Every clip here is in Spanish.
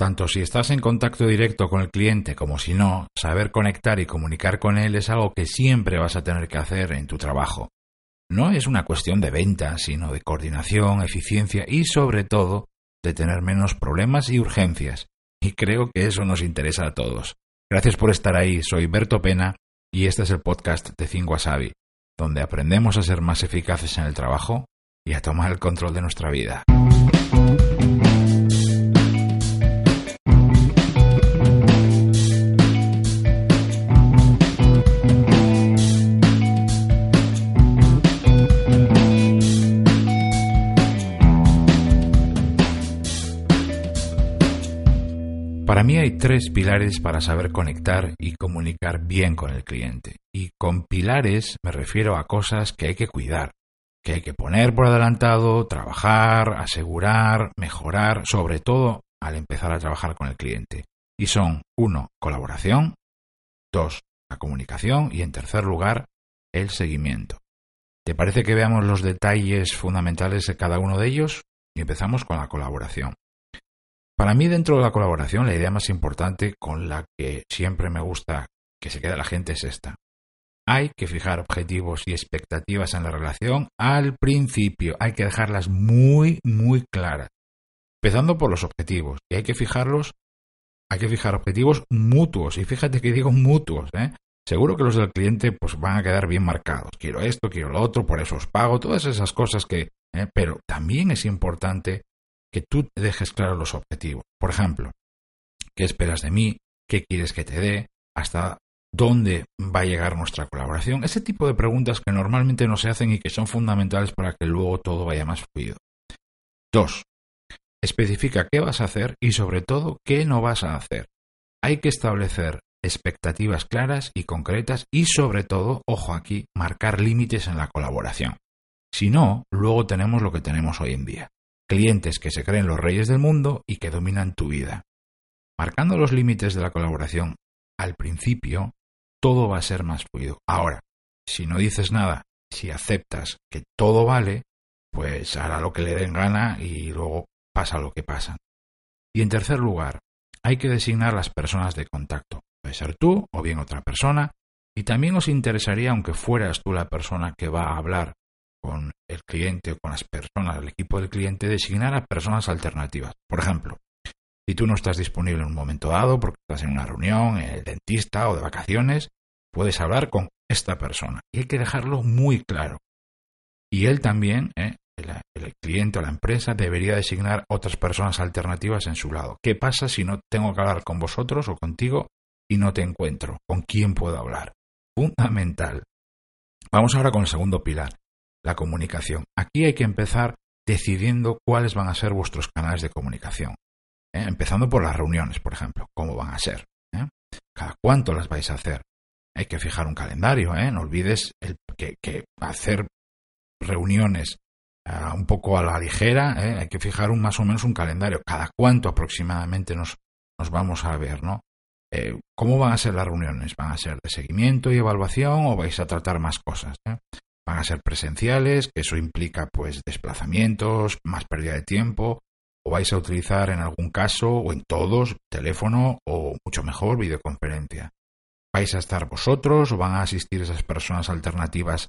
Tanto si estás en contacto directo con el cliente como si no, saber conectar y comunicar con él es algo que siempre vas a tener que hacer en tu trabajo. No es una cuestión de venta, sino de coordinación, eficiencia y sobre todo de tener menos problemas y urgencias. Y creo que eso nos interesa a todos. Gracias por estar ahí, soy Berto Pena y este es el podcast de Think donde aprendemos a ser más eficaces en el trabajo y a tomar el control de nuestra vida. Para mí hay tres pilares para saber conectar y comunicar bien con el cliente. Y con pilares me refiero a cosas que hay que cuidar, que hay que poner por adelantado, trabajar, asegurar, mejorar, sobre todo al empezar a trabajar con el cliente. Y son, uno, colaboración, dos, la comunicación y en tercer lugar, el seguimiento. ¿Te parece que veamos los detalles fundamentales de cada uno de ellos? Y empezamos con la colaboración. Para mí, dentro de la colaboración, la idea más importante con la que siempre me gusta que se quede la gente es esta. Hay que fijar objetivos y expectativas en la relación al principio. Hay que dejarlas muy, muy claras. Empezando por los objetivos. Y hay que fijarlos, hay que fijar objetivos mutuos. Y fíjate que digo mutuos, ¿eh? Seguro que los del cliente pues van a quedar bien marcados. Quiero esto, quiero lo otro, por eso os pago, todas esas cosas que... ¿eh? Pero también es importante que tú dejes claros los objetivos. Por ejemplo, ¿qué esperas de mí? ¿Qué quieres que te dé? ¿Hasta dónde va a llegar nuestra colaboración? Ese tipo de preguntas que normalmente no se hacen y que son fundamentales para que luego todo vaya más fluido. Dos, especifica qué vas a hacer y sobre todo qué no vas a hacer. Hay que establecer expectativas claras y concretas y sobre todo, ojo aquí, marcar límites en la colaboración. Si no, luego tenemos lo que tenemos hoy en día clientes que se creen los reyes del mundo y que dominan tu vida. Marcando los límites de la colaboración al principio, todo va a ser más fluido. Ahora, si no dices nada, si aceptas que todo vale, pues hará lo que le den gana y luego pasa lo que pasa. Y en tercer lugar, hay que designar las personas de contacto. Puede ser tú o bien otra persona. Y también os interesaría, aunque fueras tú la persona que va a hablar con el cliente o con las personas, el equipo del cliente, designar a personas alternativas. Por ejemplo, si tú no estás disponible en un momento dado porque estás en una reunión, en el dentista o de vacaciones, puedes hablar con esta persona. Y hay que dejarlo muy claro. Y él también, ¿eh? el, el, cliente o la empresa, debería designar otras personas alternativas en su lado. ¿Qué pasa si no tengo que hablar con vosotros o contigo y no te encuentro? ¿Con quién puedo hablar? Fundamental. Vamos ahora con el segundo pilar, la comunicación. Aquí hay que empezar decidiendo cuáles van a ser vuestros canales de comunicación. ¿eh? Empezando por las reuniones, por ejemplo, cómo van a ser. ¿eh? Cada cuánto las vais a hacer. Hay que fijar un calendario, ¿eh? no olvides el, que, hacer reuniones un poco a la ligera, hay que fijar un, más o menos un calendario. Cada cuánto aproximadamente nos, nos vamos a ver, ¿no? ¿Cómo van a ser las reuniones? ¿Van a ser de seguimiento y evaluación o vais a tratar más cosas? Van a ser presenciales, que eso implica pues desplazamientos, más pérdida de tiempo, o vais a utilizar en algún caso o en todos teléfono o mucho mejor videoconferencia. ¿Vais a estar vosotros o van a asistir esas personas alternativas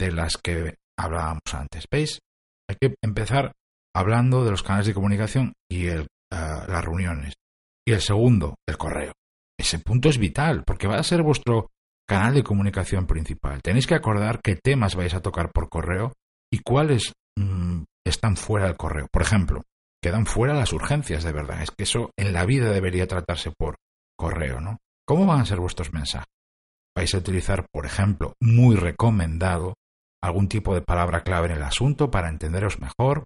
de las que hablábamos antes? ¿Veis? Hay que empezar hablando de los canales de comunicación y el, uh, las reuniones. Y el segundo, el correo. Ese punto es vital porque va a ser vuestro canal de comunicación principal. Tenéis que acordar qué temas vais a tocar por correo y cuáles mmm, están fuera del correo. Por ejemplo, quedan fuera las urgencias de verdad. Es que eso en la vida debería tratarse por correo, ¿no? ¿Cómo van a ser vuestros mensajes? Vais a utilizar, por ejemplo, muy recomendado, algún tipo de palabra clave en el asunto para entenderos mejor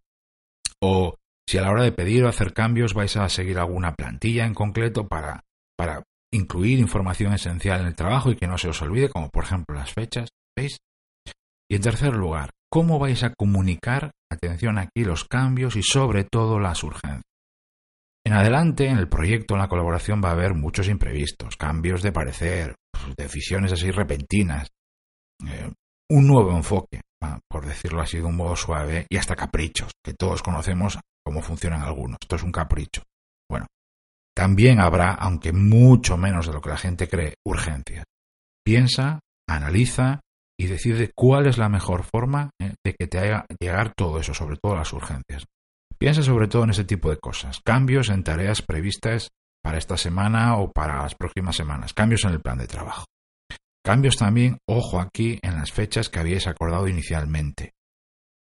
o si a la hora de pedir o hacer cambios vais a seguir alguna plantilla en concreto para, para incluir información esencial en el trabajo y que no se os olvide, como por ejemplo las fechas, ¿veis? Y en tercer lugar, ¿cómo vais a comunicar, atención aquí, los cambios y sobre todo las urgencias? En adelante, en el proyecto, en la colaboración, va a haber muchos imprevistos, cambios de parecer, decisiones así repentinas, eh, un nuevo enfoque, por decirlo así de un modo suave, y hasta caprichos, que todos conocemos cómo funcionan algunos. Esto es un capricho. Bueno, también habrá, aunque mucho menos de lo que la gente cree, urgencias. Piensa, analiza y decide cuál es la mejor forma eh, de que te haga llegar todo eso, sobre todo las urgencias. Piensa sobre todo en ese tipo de cosas. Cambios en tareas previstas para esta semana o para las próximas semanas. Cambios en el plan de trabajo. Cambios también, ojo aquí, en las fechas que habíais acordado inicialmente.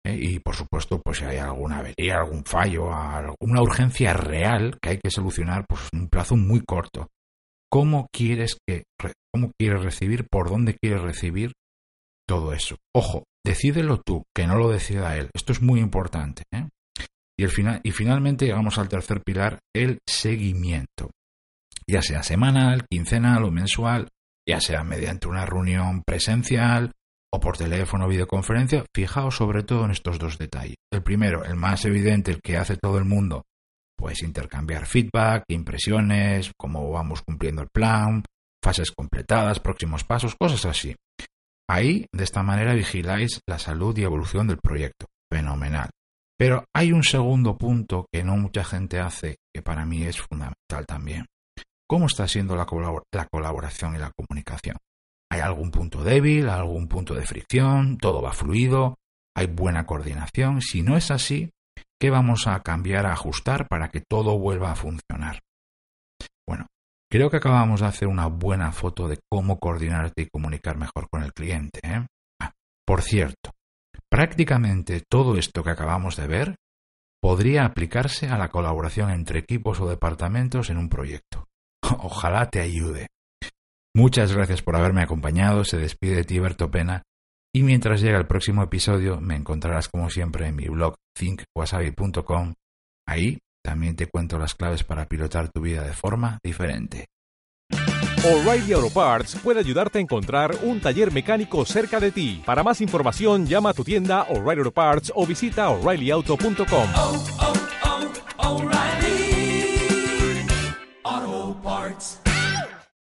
¿Eh? Y por supuesto, pues si hay alguna avería, algún fallo, alguna urgencia real que hay que solucionar, pues en un plazo muy corto. ¿Cómo quieres que, cómo quieres recibir, por dónde quieres recibir todo eso? Ojo, decídelo tú, que no lo decida él. Esto es muy importante. ¿eh? Y, el final, y finalmente llegamos al tercer pilar, el seguimiento. Ya sea semanal, quincenal o mensual, ya sea mediante una reunión presencial o por teléfono o videoconferencia, fijaos sobre todo en estos dos detalles. El primero, el más evidente, el que hace todo el mundo, pues intercambiar feedback, impresiones, cómo vamos cumpliendo el plan, fases completadas, próximos pasos, cosas así. Ahí, de esta manera, vigiláis la salud y evolución del proyecto. Fenomenal. Pero hay un segundo punto que no mucha gente hace, que para mí es fundamental también. ¿Cómo está siendo la, colaboración y la comunicación? ¿Hay algún punto débil, algún punto de fricción? ¿Todo va fluido? ¿Hay buena coordinación? Si no es así, ¿qué vamos a cambiar, a ajustar para que todo vuelva a funcionar? Bueno, creo que acabamos de hacer una buena foto de cómo coordinarte y comunicar mejor con el cliente. ¿eh? Ah, por cierto, prácticamente todo esto que acabamos de ver podría aplicarse a la colaboración entre equipos o departamentos en un proyecto. Ojalá te ayude. Muchas gracias por haberme acompañado. Se despide de ti Berto Pena. Y mientras llega el próximo episodio, me encontrarás como siempre en mi blog thinkwasabi.com. Ahí también te cuento las claves para pilotar tu vida de forma diferente. O'Reilly Auto Parts puede ayudarte a encontrar un taller mecánico cerca de ti. Para más información, llama a tu tienda O'Reilly Auto Parts o visita oreillyauto.com.